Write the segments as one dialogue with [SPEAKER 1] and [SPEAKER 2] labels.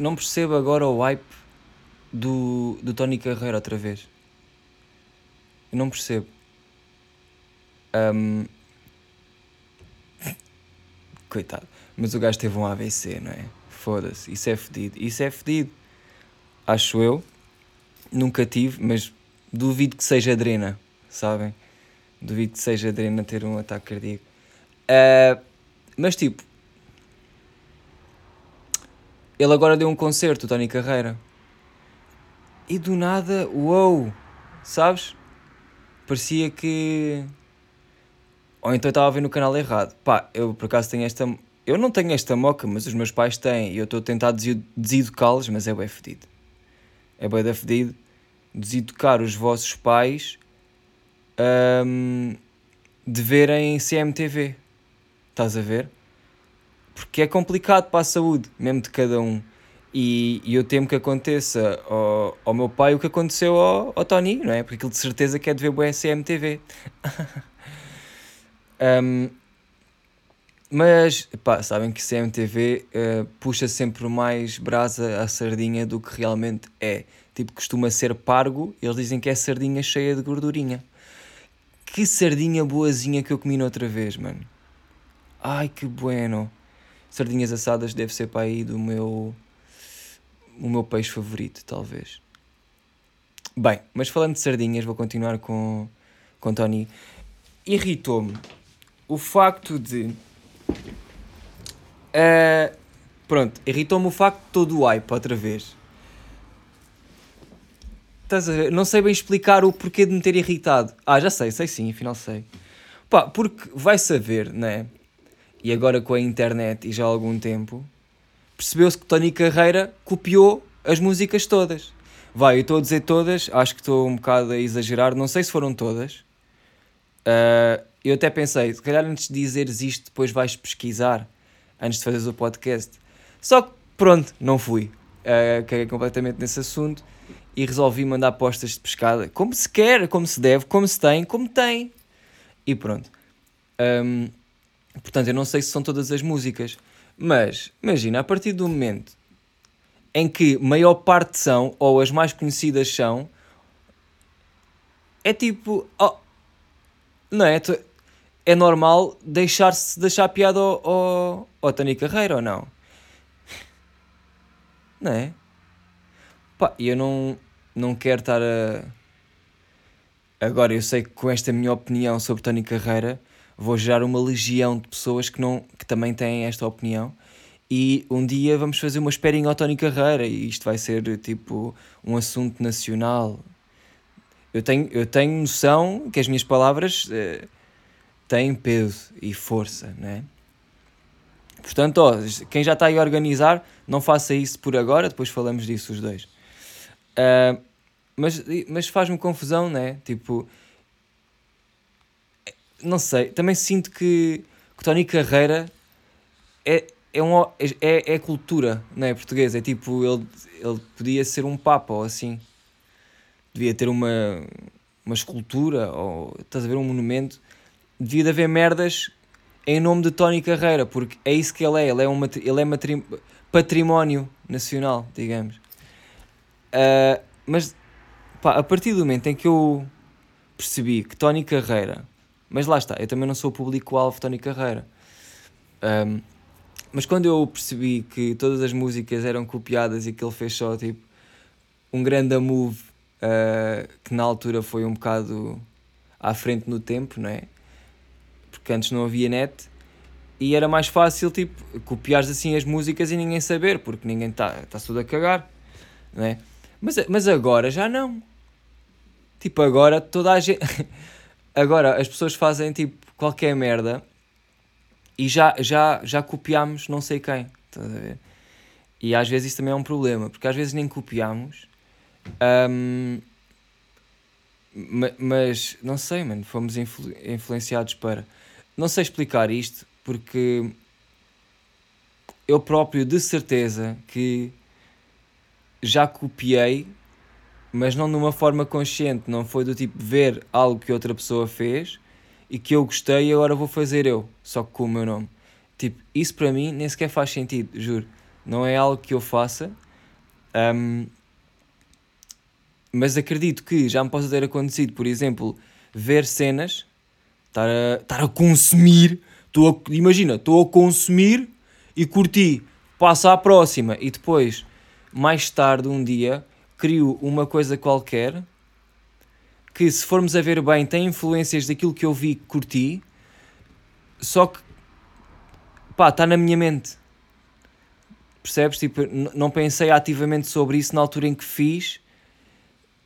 [SPEAKER 1] não percebo agora o hype do, do Tony Carreira outra vez. Eu não percebo. Um... Coitado. Mas o gajo teve um AVC, não é? Foda-se. Isso é fedido. Isso é fedido. Acho eu. Nunca tive, mas duvido que seja adrena, sabem? Duvido que seja adrena ter um ataque cardíaco. Uh, mas tipo, ele agora deu um concerto, o Tony Carreira. E do nada, uou, sabes? Parecia que. Ou então eu estava a ver no canal errado. Pá, eu por acaso tenho esta. Eu não tenho esta moca, mas os meus pais têm. E eu estou a tentar deseducá-los, mas é bem fedido. É bem fedido. Deseducar os vossos pais um, de verem CMTV. Estás a ver? Porque é complicado para a saúde, mesmo de cada um. E, e eu temo que aconteça ao, ao meu pai o que aconteceu ao, ao Tony, não é? Porque ele de certeza quer de ver o CMTV. um, mas, pá, sabem que CMTV uh, eh, puxa sempre mais brasa à sardinha do que realmente é. Tipo, costuma ser pargo, eles dizem que é sardinha cheia de gordurinha. Que sardinha boazinha que eu comi outra vez, mano. Ai, que bueno. Sardinhas assadas deve ser para aí do meu. o meu peixe favorito, talvez. Bem, mas falando de sardinhas, vou continuar com, com Tony. Irritou-me o facto de. Uh, pronto, irritou-me o facto de todo o hype outra vez. Estás a ver? Não sei bem explicar o porquê de me ter irritado. Ah, já sei, sei sim, afinal sei. Pá, porque vai saber, né? E agora com a internet e já há algum tempo, percebeu-se que Tony Carreira copiou as músicas todas. Vai, eu estou a dizer todas, acho que estou um bocado a exagerar, não sei se foram todas. Uh, eu até pensei, se calhar antes de dizeres isto, depois vais pesquisar, antes de fazeres o podcast. Só que, pronto, não fui. Uh, caguei completamente nesse assunto e resolvi mandar apostas de pescada como se quer, como se deve, como se tem, como tem. E pronto. Um, portanto, eu não sei se são todas as músicas, mas imagina, a partir do momento em que maior parte são, ou as mais conhecidas são, é tipo. Oh, não é? É normal deixar-se deixar piada ao, ao, ao Tony Carreira ou não? Não é? Pá, eu não, não quero estar a. Agora, eu sei que com esta minha opinião sobre Tony Carreira vou gerar uma legião de pessoas que, não, que também têm esta opinião. E um dia vamos fazer uma esperinha ao Tony Carreira e isto vai ser tipo um assunto nacional. Eu tenho, eu tenho noção que as minhas palavras uh, têm peso e força, né? Portanto, ó, quem já está aí a organizar, não faça isso por agora, depois falamos disso os dois. Uh, mas mas faz-me confusão, né? Tipo, não sei, também sinto que, que Tony Carreira é, é, um, é, é cultura né, portuguesa. É tipo, ele, ele podia ser um papa ou assim. Devia ter uma, uma escultura ou estás a ver um monumento. Devia de haver merdas em nome de Tony Carreira, porque é isso que ele é. Ele é, um, ele é património nacional, digamos. Uh, mas pá, a partir do momento em que eu percebi que Tony Carreira, mas lá está, eu também não sou o público-alvo Tony Carreira. Um, mas quando eu percebi que todas as músicas eram copiadas e que ele fez só tipo um grande move uh, que na altura foi um bocado à frente no tempo, não é? Porque antes não havia net e era mais fácil tipo copiar assim as músicas e ninguém saber, porque ninguém está tá tudo a cagar, não é? Mas, mas agora já não. Tipo, agora toda a gente. agora as pessoas fazem tipo qualquer merda e já, já, já copiamos não sei quem. Estás a ver? E às vezes isso também é um problema, porque às vezes nem copiamos. Um, mas não sei, mano, fomos influ influenciados para. Não sei explicar isto, porque eu próprio de certeza que já copiei, mas não de uma forma consciente, não foi do tipo ver algo que outra pessoa fez e que eu gostei e agora vou fazer eu, só com o meu nome. Tipo, isso para mim nem sequer faz sentido, juro. Não é algo que eu faça, Um, mas acredito que já me possa ter acontecido, por exemplo, ver cenas, estar a, estar a consumir, a, imagina, estou a consumir e curti, passo à próxima e depois, mais tarde, um dia, crio uma coisa qualquer que, se formos a ver bem, tem influências daquilo que eu vi que curti, só que pá, está na minha mente. Percebes? Tipo, não pensei ativamente sobre isso na altura em que fiz,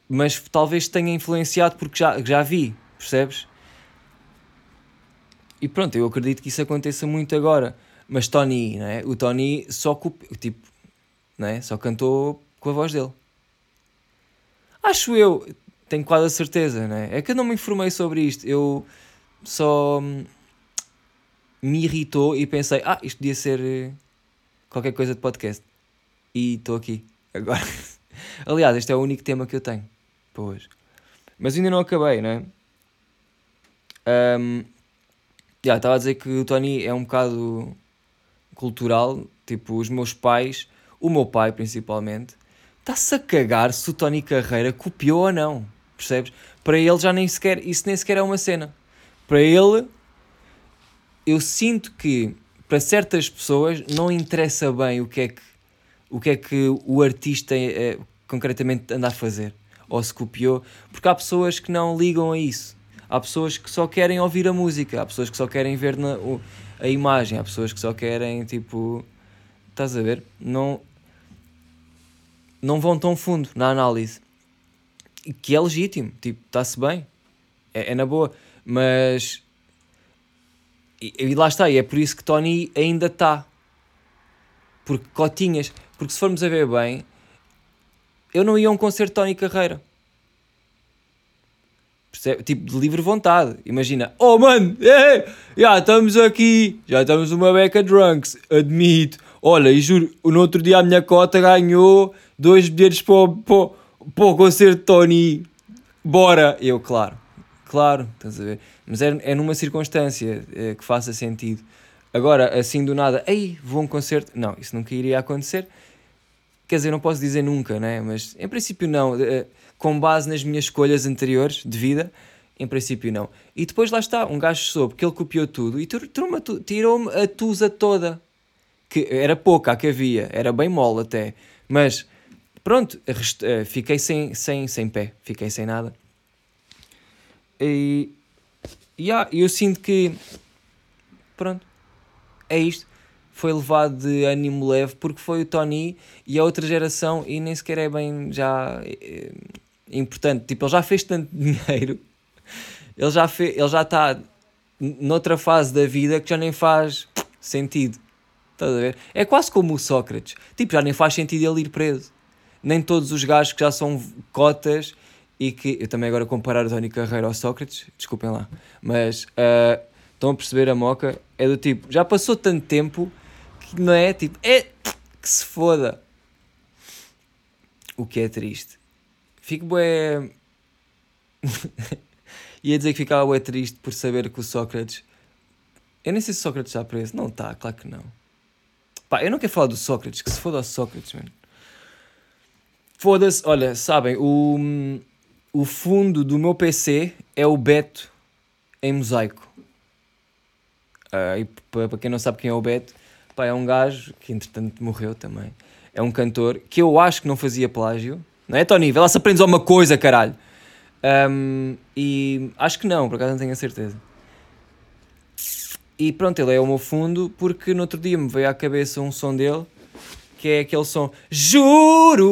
[SPEAKER 1] mas talvez tenha influenciado porque já, já vi, percebes? E pronto, eu acredito que isso aconteça muito agora. Mas Tony, não é? O Tony só, tipo, não é? só cantou com a voz dele. Acho eu, tenho quase a certeza, não é? Que eu não me informei sobre isto. Eu só me irritou e pensei, ah, isto podia ser eh, qualquer coisa de podcast. E estou aqui, agora. Aliás, este é o único tema que eu tenho para hoje. Mas ainda não acabei, não é? Um, yeah, estava a dizer que o Tony é um bocado cultural, tipo, os meus pais, o meu pai principalmente, está-se a cagar se o Tony Carreira copiou ou não, percebes? Para ele já nem sequer, isso nem sequer é uma cena. Para ele, eu sinto que para certas pessoas não interessa bem o que é que o, que é que o artista é, concretamente anda a fazer ou se copiou, porque há pessoas que não ligam a isso. Há pessoas que só querem ouvir a música, há pessoas que só querem ver na, o, a imagem, há pessoas que só querem tipo. Estás a ver? Não, não vão tão fundo na análise. Que é legítimo, tipo, está-se bem, é, é na boa, mas e, e, lá está, e é por isso que Tony ainda está. Porque cotinhas. Porque se formos a ver bem, eu não ia a um concerto Tony Carreira. Tipo, de livre vontade. Imagina, oh mano, é, já estamos aqui, já estamos uma beca drunks, admito. Olha, e juro, no outro dia a minha cota ganhou dois bilhetes para o, concerto de Tony. Bora! Eu, claro, claro, estás a ver? Mas é, é numa circunstância é, que faça sentido. Agora, assim do nada, ei, vou a um concerto. Não, isso nunca iria acontecer. Quer dizer, não posso dizer nunca, né? Mas em princípio não. Eh, com base nas minhas escolhas anteriores de vida, em princípio não. E depois lá está, um gajo soube que ele copiou tudo e tirou-me a tusa toda. Que era pouca a que havia, era bem mole até. Mas pronto, eh, fiquei sem, sem, sem pé, fiquei sem nada. E yeah, eu sinto que pronto, é isto. Foi levado de ânimo leve porque foi o Tony e a outra geração e nem sequer é bem já é, importante. Tipo, ele já fez tanto dinheiro, ele já, está noutra fase da vida que já nem faz sentido. Estás a ver? É quase como o Sócrates. Tipo, já nem faz sentido ele ir preso. Nem todos os gajos que já são cotas e que eu também agora comparar o Tony Carreira ao Sócrates, desculpem lá, mas uh, estão a perceber a moca? É do tipo, já passou tanto tempo que não é tipo, é que se foda. O que é triste. Fico bué. Ia dizer que ficava bué triste por saber que o Sócrates. Eu nem sei se o Sócrates está preso. Não está, claro que não. Pá, eu não quero falar do Sócrates, que se foda o Sócrates, mano. Foda-se, olha, sabem, o o fundo do meu PC é o Beto em mosaico. Uh, e para quem não sabe quem é o Beto, pá, é um gajo que entretanto morreu também. É um cantor que eu acho que não fazia plágio. Não é, Tony? Vê lá se aprendes alguma coisa, caralho. Um, e acho que não, por acaso não tenho a certeza. E pronto, ele é o meu fundo porque no outro dia me veio à cabeça um som dele que é aquele som Juro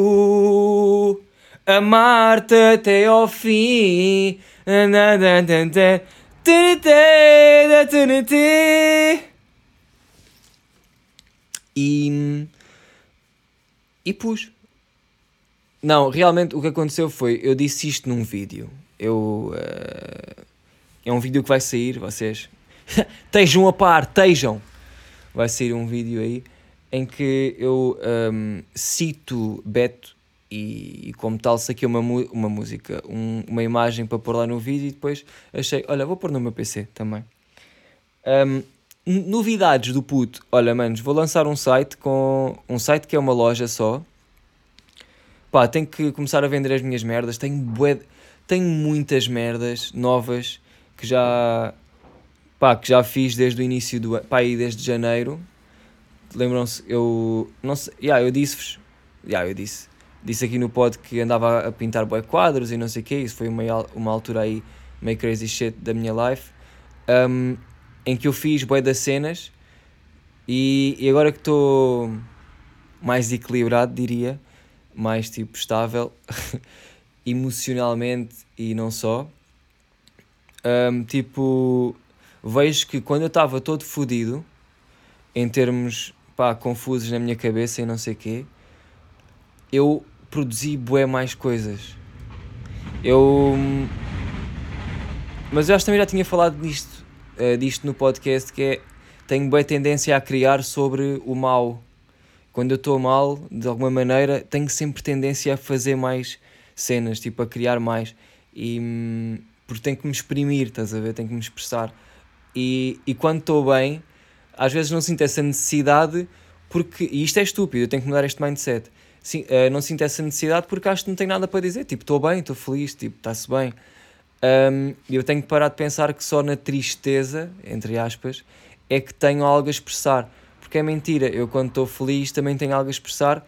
[SPEAKER 1] amar-te até ao fim. E. E pus. Não, realmente o que aconteceu foi. Eu disse isto num vídeo. Eu. Uh, é um vídeo que vai sair, vocês. Estejam a par, estejam! Vai sair um vídeo aí em que eu um, cito Beto e, e, como tal saquei uma, uma música, um, uma imagem para pôr lá no vídeo e depois achei, olha, vou pôr no meu PC também. Um, novidades do puto, olha manos, vou lançar um site com um site que é uma loja só pá, tenho que começar a vender as minhas merdas. Tenho, bué, tenho muitas merdas novas que já, pá, que já fiz desde o início do ano, pá, aí desde janeiro. Lembram-se, eu, não sei, yeah, eu disse-vos, yeah, eu disse, disse aqui no pod que andava a pintar bué quadros e não sei o que, isso foi uma, uma altura aí meio crazy shit da minha life, um, em que eu fiz bué das cenas e, e agora que estou mais equilibrado, diria, mais tipo estável, emocionalmente e não só, um, tipo, vejo que quando eu estava todo fodido, em termos, pá, confusos na minha cabeça e não sei quê, eu produzi bué mais coisas. Eu... Mas eu acho que também já tinha falado disto, uh, disto no podcast, que é, tenho bué tendência a criar sobre o mal. Quando eu estou mal, de alguma maneira, tenho sempre tendência a fazer mais cenas, tipo, a criar mais. E... Hum, porque tenho que me exprimir, estás a ver? Tenho que me expressar. E, e quando estou bem, às vezes não sinto essa necessidade, porque. E isto é estúpido, eu tenho que mudar este mindset. Sim, uh, não sinto essa necessidade porque acho que não tenho nada para dizer. Tipo, estou bem, estou feliz, tipo, está-se bem. Um, eu tenho que parar de pensar que só na tristeza, entre aspas, é que tenho algo a expressar. Porque é mentira, eu quando estou feliz também tenho algo a expressar,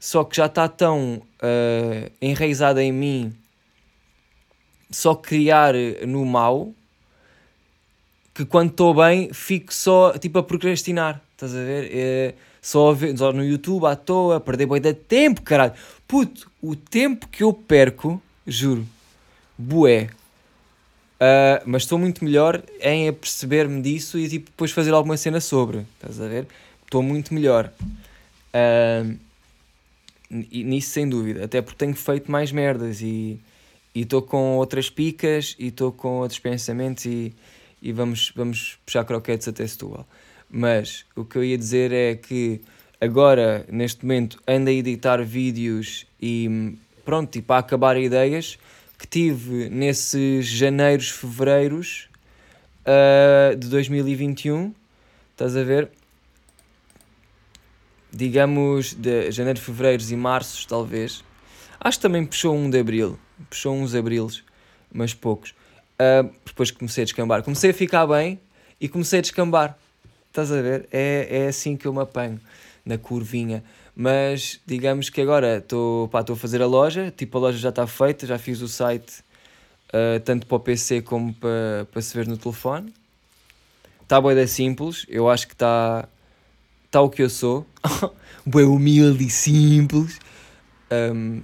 [SPEAKER 1] só que já está tão uh, enraizada em mim só criar no mal que quando estou bem fico só tipo a procrastinar. Estás a ver? É, só, a ver, só no YouTube à toa, a perder boi de tempo, caralho. Puto, o tempo que eu perco, juro, bué. Uh, mas estou muito melhor em aperceber-me disso e tipo, depois fazer alguma cena sobre. Estás a ver? Estou muito melhor. Uh, nisso sem dúvida. Até porque tenho feito mais merdas e estou com outras picas e estou com outros pensamentos e, e vamos, vamos puxar croquetes até Setúbal. Mas o que eu ia dizer é que agora, neste momento, ando a editar vídeos e pronto, tipo, a acabar ideias que tive nesses janeiros, fevereiros uh, de 2021. Estás a ver? Digamos, de janeiro, fevereiros e marços, talvez. Acho que também puxou um de abril puxou uns abrilos, mas poucos. Uh, depois comecei a descambar. Comecei a ficar bem e comecei a descambar. Estás a ver? É, é assim que eu me apanho, na curvinha. Mas digamos que agora estou a fazer a loja, tipo a loja já está feita, já fiz o site uh, tanto para o PC como para, para se ver no telefone. Está boa da simples, eu acho que está tá o que eu sou. Boa humilde e simples. Um,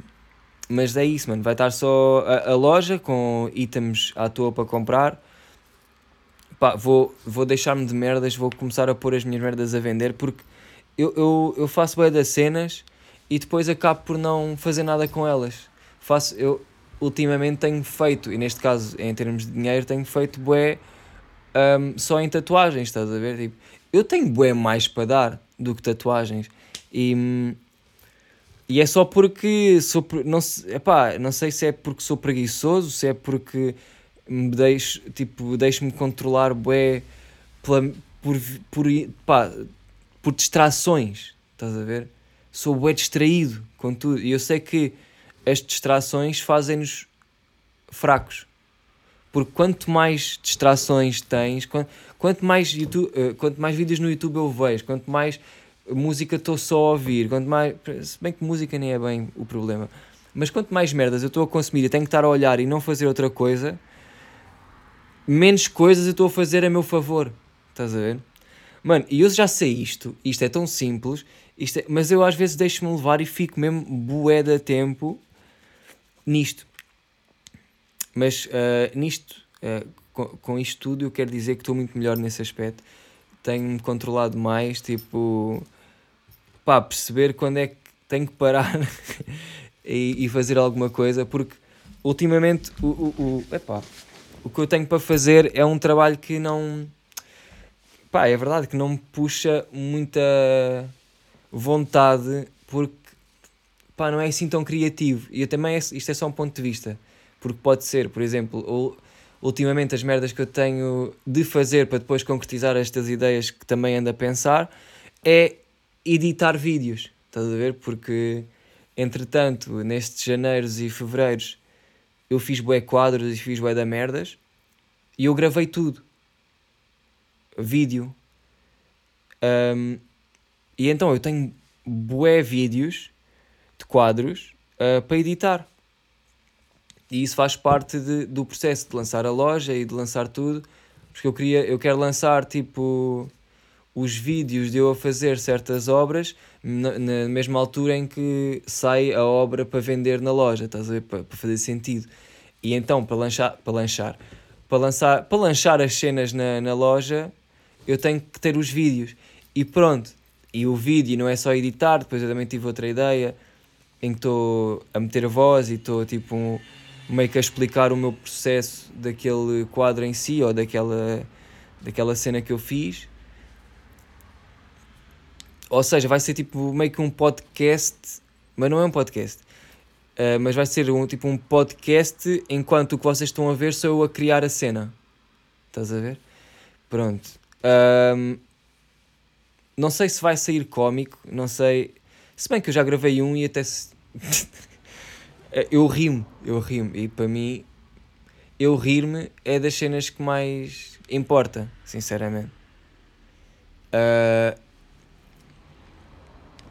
[SPEAKER 1] mas é isso, mano. Vai estar só a, a, loja com itens à toa para comprar. Pá, vou, vou deixar-me de merdas, vou começar a pôr as minhas merdas a vender porque eu, eu, eu faço bué das cenas e depois acabo por não fazer nada com elas. Faço, eu ultimamente tenho feito, e neste caso em termos de dinheiro, tenho feito bué um, só em tatuagens, estás a ver? Tipo, eu tenho bué mais para dar do que tatuagens. E hum, e é só porque sou. Não, epá, não sei se é porque sou preguiçoso, se é porque me deixo, tipo, deixo-me controlar bué pela, por, por, pá, por distrações. Estás a ver? Sou bué distraído com tudo. E eu sei que as distrações fazem-nos fracos. Porque quanto mais distrações tens, quanto, quanto, mais YouTube, uh, quanto mais vídeos no YouTube eu vejo, quanto mais música estou só a ouvir, quanto mais. Se bem que música nem é bem o problema. Mas quanto mais merdas eu estou a consumir e tenho que estar a olhar e não fazer outra coisa, menos coisas eu estou a fazer a meu favor. Estás a ver? Mano, e eu já sei isto, isto é tão simples, isto é, mas eu às vezes deixo-me levar e fico mesmo bué da tempo nisto. Mas uh, nisto, uh, com, com isto tudo, eu quero dizer que estou muito melhor nesse aspecto. Tenho-me controlado mais, tipo pá, perceber quando é que tenho que parar e, e, fazer alguma coisa, porque ultimamente o, o, o, epá, o que eu tenho para fazer é um trabalho que não. Pá, é verdade que não me puxa muita vontade, porque pá, não é assim tão criativo. E eu também, isto é só um ponto de vista, porque pode ser, por exemplo, ultimamente as merdas que eu tenho de fazer para depois concretizar estas ideias que também ando a pensar é editar vídeos, estás a ver? Porque Entretanto, nestes janeiros e fevereiros, eu fiz bué quadros e fiz bué da merdas. E eu gravei tudo. Vídeo. Um, e então eu tenho bué vídeos de quadros uh, para editar. E isso faz parte de, do processo de lançar a loja e de lançar tudo. Porque eu queria, eu quero lançar tipo os vídeos de eu a fazer certas obras na, na, mesma altura em que sai a obra para vender na loja, estás a ver? Para, para fazer sentido. E então, para lanchar, para lanchar, para, lançar, para lanchar as cenas na, na loja, eu tenho que ter os vídeos. E pronto, e o vídeo não é só editar, depois eu também tive outra ideia em que estou a meter a voz e estou tipo um, meio que a explicar o meu processo daquele quadro em si ou daquela, daquela cena que eu fiz. Ou seja, vai ser tipo meio que um podcast, mas não é um podcast. Uh, mas vai ser um, tipo um podcast enquanto o que vocês estão a ver sou eu a criar a cena. Estás a ver? Pronto. Um, não sei se vai sair cómico, não sei. Se bem que eu já gravei um e até se. eu rimo, eu rimo. E para mim, eu rir-me é das cenas que mais importa, sinceramente. Uh,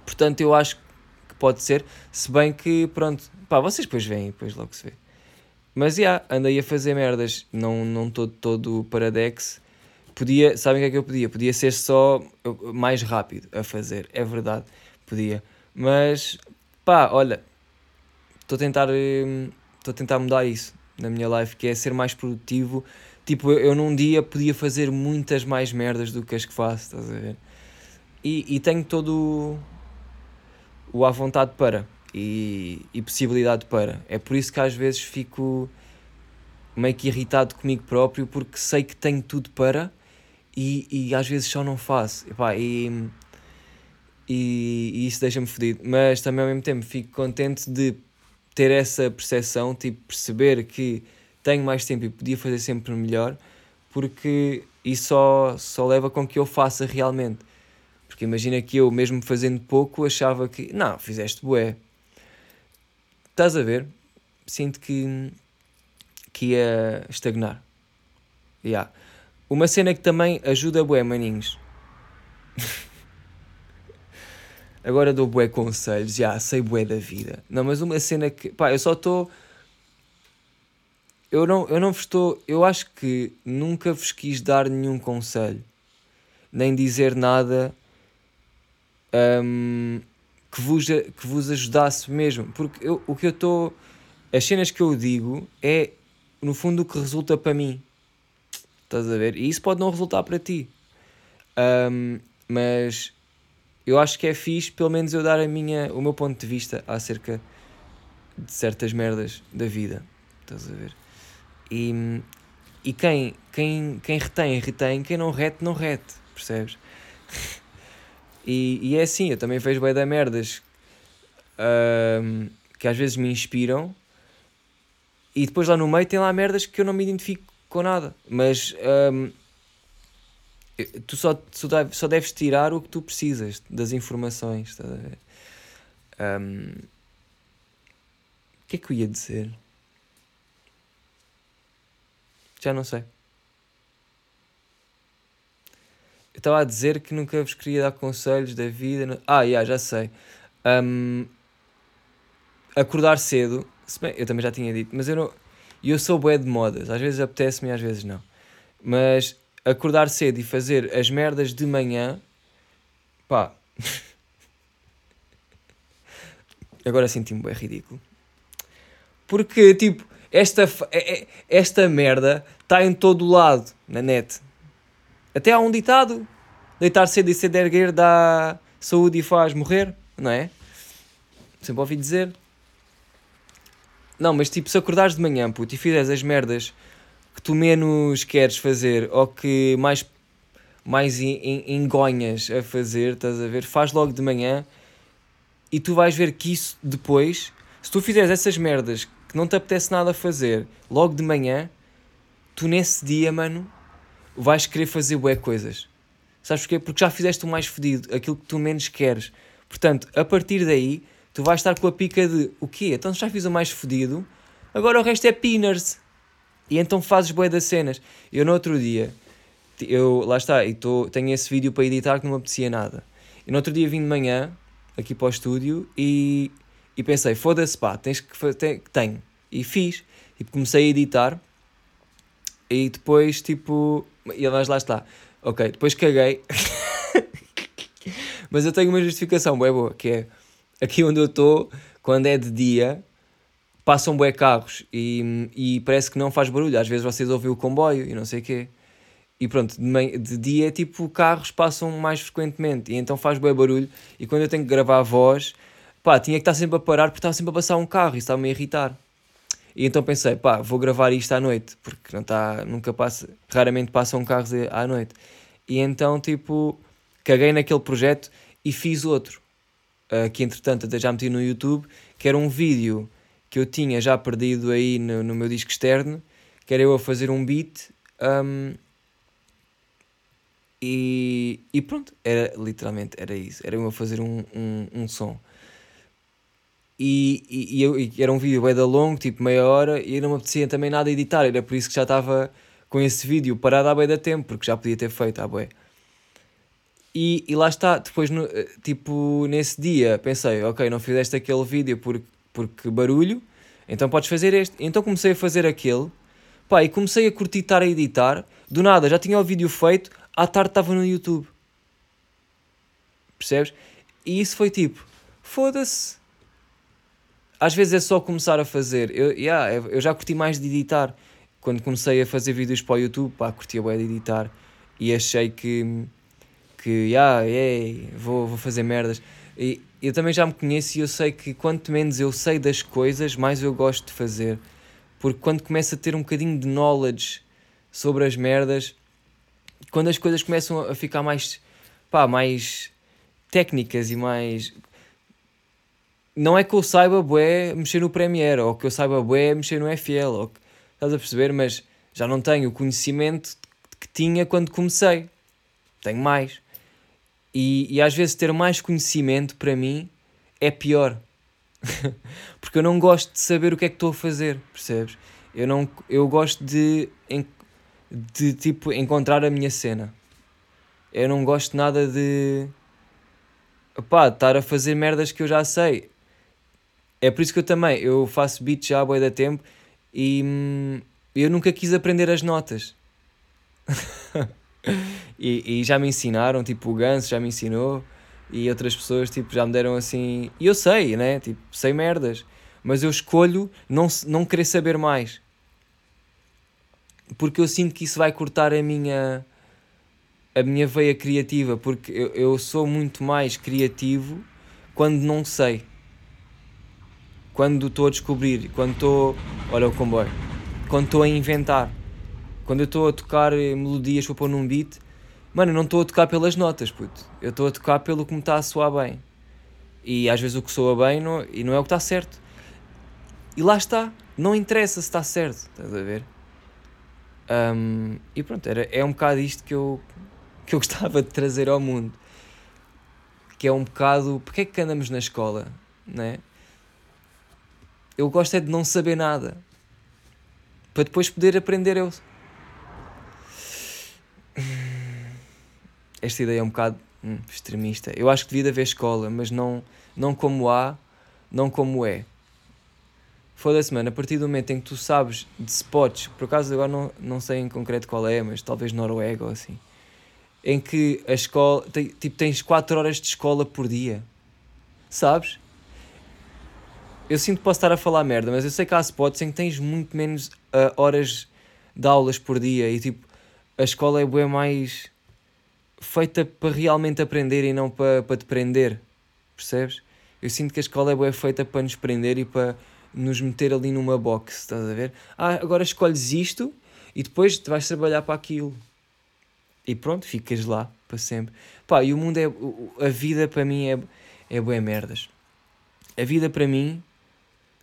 [SPEAKER 1] Portanto, eu acho que pode ser, se bem que, pronto, pá, vocês depois veem, depois logo se vê. Mas, já, yeah, andei a fazer merdas, não estou todo paradex. Podia, sabem o que é que eu podia? Podia ser só mais rápido a fazer, é verdade, podia. Mas, pá, olha, estou a tentar, hum, estou a tentar mudar isso na minha life, que é ser mais produtivo. Tipo, eu, eu num dia podia fazer muitas mais merdas do que as que faço, estás a ver? E, e tenho todo o à vontade para e, e possibilidade para. É por isso que às vezes fico meio que irritado comigo próprio porque sei que tenho tudo para e, e às vezes só não faço. E, e, e isso deixa-me fodido. Mas também ao mesmo tempo fico contente de ter essa percepção, tipo, perceber que tenho mais tempo e podia fazer sempre melhor, porque isso só, só leva com que eu faça realmente. Porque imagina que eu, mesmo fazendo pouco, achava que, não, fizeste bué. Estás a ver? Sinto que, que ia estagnar. Yeah. Uma cena que também ajuda bué, maninhos. Agora dou bué conselhos, já sei bué da vida. Não, mas uma cena que, pá, eu só estou... Eu não, eu não vos estou... Eu acho que nunca vos quis dar nenhum conselho. Nem dizer nada um, que, vos, que vos ajudasse mesmo. Porque eu, o que eu estou. As cenas que eu digo é, no fundo, o que resulta para mim. Estás a ver? E isso pode não resultar para ti. Um, mas eu acho que é fixe, pelo menos, eu dar a minha, o meu ponto de vista acerca de certas merdas da vida. Estás a ver? E, e quem, quem, quem retém, retém. Quem não rete, não rete. Percebes? E, e é assim, eu também vejo bem da merdas um, que às vezes me inspiram e depois lá no meio tem lá merdas que eu não me identifico com nada. Mas um, tu só, só deves tirar o que tu precisas das informações. Estás a ver? Um, o que é que eu ia dizer? Já não sei. Estava a dizer que nunca vos queria dar conselhos da vida. Ah, yeah, já sei. Um, acordar cedo. Bem, eu também já tinha dito, mas eu não. Eu sou bué de modas. Às vezes apetece-me, às vezes não. Mas acordar cedo e fazer as merdas de manhã. Pá. Agora senti-me bem ridículo. Porque, tipo, esta, é, é, esta merda está em todo lado na net. Até há um ditado: deitar cedo e cedo erguer dá saúde e faz morrer, não é? Sempre ouvi dizer. Não, mas tipo, se acordares de manhã, puto, e fizeres as merdas que tu menos queres fazer ou que mais, mais engonhas a fazer, estás a ver? Faz logo de manhã e tu vais ver que isso depois, se tu fizeres essas merdas que não te apetece nada fazer logo de manhã, tu nesse dia, mano, vais querer fazer bué coisas. Sabes porquê? Porque já fizeste o mais fedido, aquilo que tu menos queres. Portanto, a partir daí, tu vais estar com a pica de o quê? Então já fiz o mais fodido, agora o resto é pinners. E então fazes boé das cenas. Eu no outro dia, eu, lá está, e tô, tenho esse vídeo para editar que não me apetecia nada. E no outro dia vim de manhã, aqui para o estúdio, e, e pensei, foda-se pá, tens que fazer, tenho. E fiz. E comecei a editar, e depois tipo, e mas lá está. Ok, depois caguei. Mas eu tenho uma justificação boa, boa, que é aqui onde eu estou, quando é de dia, passam bué carros e, e parece que não faz barulho. Às vezes vocês ouvem o comboio e não sei o quê. E pronto, de, de dia, tipo, carros passam mais frequentemente e então faz bué barulho. E quando eu tenho que gravar a voz, pá, tinha que estar sempre a parar porque estava sempre a passar um carro e estava-me a irritar. E então pensei, pá, vou gravar isto à noite, porque não está, nunca passa, raramente passam carros à noite. E então, tipo, caguei naquele projeto e fiz outro, uh, que entretanto até já meti no YouTube, que era um vídeo que eu tinha já perdido aí no, no meu disco externo, que era eu a fazer um beat um, e, e pronto, era literalmente era isso, era eu a fazer um, um, um som. E, e, e, eu, e era um vídeo bem da longo, tipo meia hora, e não me apetecia também nada editar, era por isso que já estava com esse vídeo parado há bem da tempo, porque já podia ter feito há bem. E, e lá está, depois, no, eh, tipo, nesse dia pensei, ok, não fizeste aquele vídeo porque, porque barulho, então podes fazer este. Então comecei a fazer aquele, pá, e comecei a curtir estar a editar, do nada, já tinha o vídeo feito, à tarde estava no YouTube. Percebes? E isso foi tipo, foda-se. Às vezes é só começar a fazer. Eu, yeah, eu já curti mais de editar. Quando comecei a fazer vídeos para o YouTube, pá, curtia bem de editar. E achei que que ah, yeah, vou, vou fazer merdas. E eu também já me conheço e eu sei que quanto menos eu sei das coisas, mais eu gosto de fazer. Porque quando começo a ter um bocadinho de knowledge sobre as merdas, quando as coisas começam a ficar mais, pá, mais técnicas e mais. Não é que eu saiba bué mexer no Premiere, ou que eu saiba bué mexer no FL, ou que, estás a perceber? Mas já não tenho o conhecimento que tinha quando comecei. Tenho mais. E, e às vezes ter mais conhecimento para mim é pior. Porque eu não gosto de saber o que é que estou a fazer, percebes? Eu, não, eu gosto de, de tipo encontrar a minha cena. Eu não gosto nada de pá, estar a fazer merdas que eu já sei. É por isso que eu também eu faço beats já há boia da tempo e hum, eu nunca quis aprender as notas. e, e já me ensinaram, tipo o Ganso já me ensinou e outras pessoas tipo, já me deram assim. E eu sei, né? Tipo, sei merdas. Mas eu escolho não, não querer saber mais. Porque eu sinto que isso vai cortar a minha, a minha veia criativa. Porque eu, eu sou muito mais criativo quando não sei. Quando estou a descobrir. Quando estou. Olha o comboio. Quando estou a inventar. Quando eu estou a tocar melodias para pôr num beat Mano, eu não estou a tocar pelas notas, puto. Eu estou a tocar pelo que me está a soar bem. E às vezes o que soa bem não, e não é o que está certo. E lá está. Não interessa se está certo. Estás a ver? Um, e pronto, era, é um bocado isto que eu, que eu gostava de trazer ao mundo. Que é um bocado. Porque é que andamos na escola? Né? Eu gosto é de não saber nada. Para depois poder aprender eu esta ideia é um bocado hum, extremista. Eu acho que devia haver escola, mas não, não como há, não como é. Foda-se, mano, a partir do momento em que tu sabes de spots, por acaso agora não, não sei em concreto qual é, mas talvez Noruega ou assim, em que a escola, tipo, tens 4 horas de escola por dia, sabes? Eu sinto que posso estar a falar merda, mas eu sei que há spots em que tens muito menos uh, horas de aulas por dia e tipo, a escola é bem mais feita para realmente aprender e não para, para te prender, percebes? Eu sinto que a escola é boa feita para nos prender e para nos meter ali numa box, estás a ver? Ah, agora escolhes isto e depois te vais trabalhar para aquilo. E pronto, ficas lá para sempre. Pá, e o mundo é. A vida para mim é, é boé merdas. A vida para mim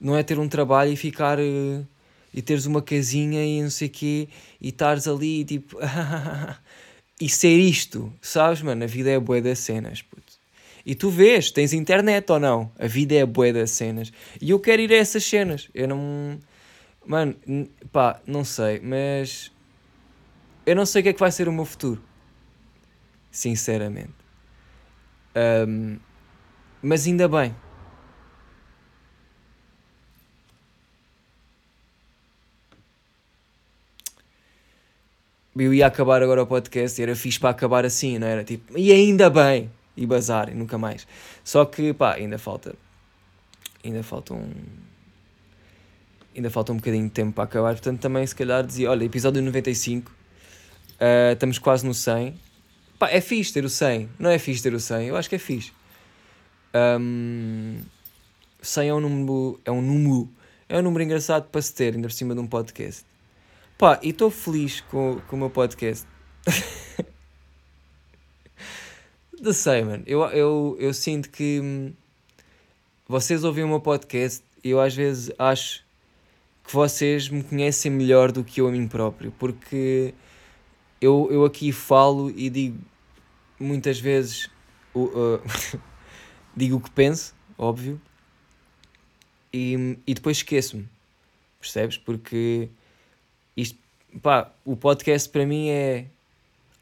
[SPEAKER 1] não é ter um trabalho e ficar. Uh, e teres uma casinha e não sei o quê e estares ali tipo. e ser isto, sabes, mano? A vida é boa das cenas, puto. E tu vês, tens internet ou não? A vida é bué das cenas. E eu quero ir a essas cenas. Eu não. Mano, pá, não sei, mas. Eu não sei o que é que vai ser o meu futuro. Sinceramente. Um, mas ainda bem. Eu ia acabar agora o podcast era fixe para acabar assim, não era? Tipo, e ainda bem! E bazar, e nunca mais. Só que, pá, ainda falta. Ainda falta um. Ainda falta um bocadinho de tempo para acabar, portanto também se calhar dizia, olha, episódio 95, uh, eh, estamos quase no 100. Pá, é fixe ter o 100, não é fixe ter o 100, eu acho que é fixe. Um, 100 é um número, é um número, é um número engraçado para se ter, ainda por cima de um podcast. Pá, e estou feliz com, com o meu podcast. Não sei, mano. Eu, eu, eu sinto que hum, vocês ouvem o meu podcast e eu às vezes acho que vocês me conhecem melhor do que eu a mim próprio, porque eu, eu aqui falo e digo muitas vezes uh, digo o que penso, óbvio, e, e depois esqueço-me, percebes? Porque isto, pá, o podcast para mim é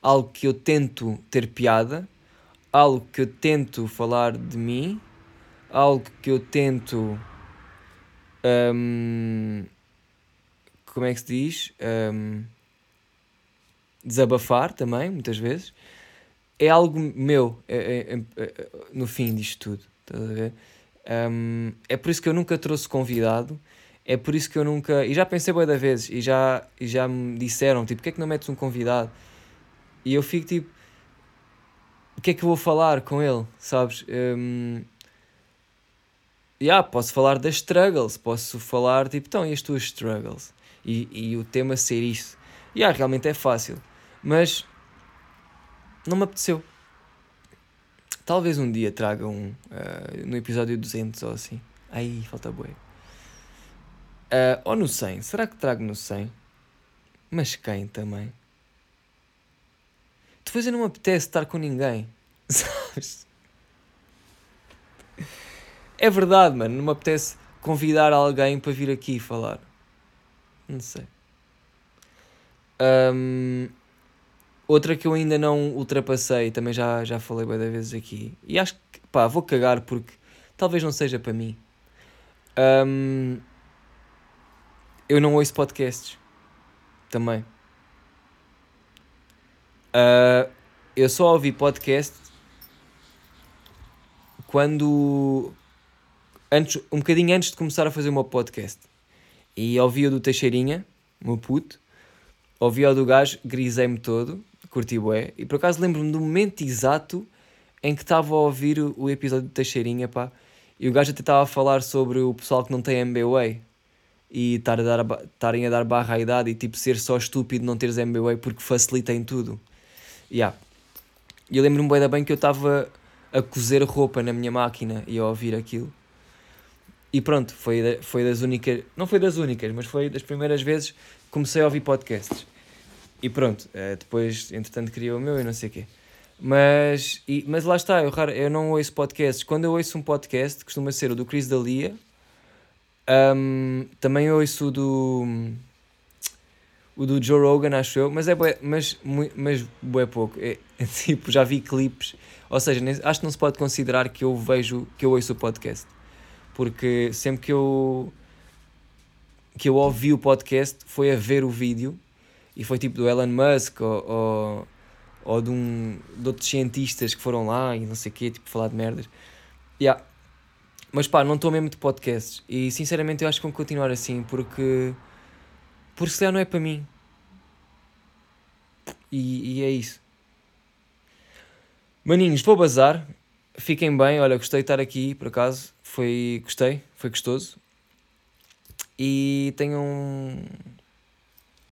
[SPEAKER 1] algo que eu tento ter piada, algo que eu tento falar de mim, algo que eu tento. Um, como é que se diz? Um, desabafar também, muitas vezes. É algo meu, é, é, é, é no fim disto tudo. Estás a ver? Um, é por isso que eu nunca trouxe convidado é por isso que eu nunca. E já pensei boa da vezes, e já, e já me disseram, tipo, porquê é que não metes um convidado? E eu fico tipo, o que é que eu vou falar com ele, sabes? Um, yeah, posso falar das struggles, posso falar tipo, então, e as tuas struggles? E, e o tema ser isso. E yeah, realmente é fácil, mas não me apeteceu. Talvez um dia traga um uh, no episódio 200 ou assim. Aí falta boi. Uh, ou no 100. Será que trago no 100? Mas quem também? Depois eu não me apetece estar com ninguém. Sabes? É verdade, mano. Não me apetece convidar alguém para vir aqui falar. Não sei. Um, outra que eu ainda não ultrapassei, também já, já falei várias vezes aqui. E acho que, pá, vou cagar porque talvez não seja para mim. Um, eu não ouço podcasts. Também. Uh, eu só ouvi podcast quando. Antes, um bocadinho antes de começar a fazer o meu podcast. E ouvi o do Teixeirinha, meu puto. Ouvi o do gajo, grisei-me todo, curti bué. E por acaso lembro-me do momento exato em que estava a ouvir o, episódio do Teixeirinha, pá. E o gajo até estava a falar sobre o pessoal que não tem MBWay e estar a dar, estarem a dar barra à idade e tipo ser só estúpido não teres MBA porque facilita em tudo. Yeah. E eu lembro-me bem, bem que eu estava a cozer roupa na minha máquina e a ouvir aquilo. E pronto, foi, foi das únicas, não foi das únicas, mas foi das primeiras vezes que comecei a ouvir podcasts. E pronto, eh, depois, entretanto, queria o meu e não sei o quê. Mas, e, mas lá está, eu, eu não ouço podcasts. Quando eu ouço um podcast, costuma ser o do Chris Dalia, um, também ouço o do. O do Joe Rogan, acho eu, mas é bué, mas, mas bué pouco. É, é, tipo, já vi clipes, ou seja, acho que não se pode considerar que eu vejo, que eu ouço o podcast. Porque sempre que eu que eu ouvi o podcast foi a ver o vídeo e foi tipo do Elon Musk ou, ou, ou de, um, de outros cientistas que foram lá e não sei o quê, tipo, falar de merdas. Yeah. Mas pá, não estou mesmo de podcasts. E sinceramente eu acho que vou continuar assim porque. Porque se calhar não é para mim. E, e é isso. Maninhos, vou bazar. Fiquem bem. Olha, gostei de estar aqui por acaso. Foi. Gostei, foi gostoso. E tenham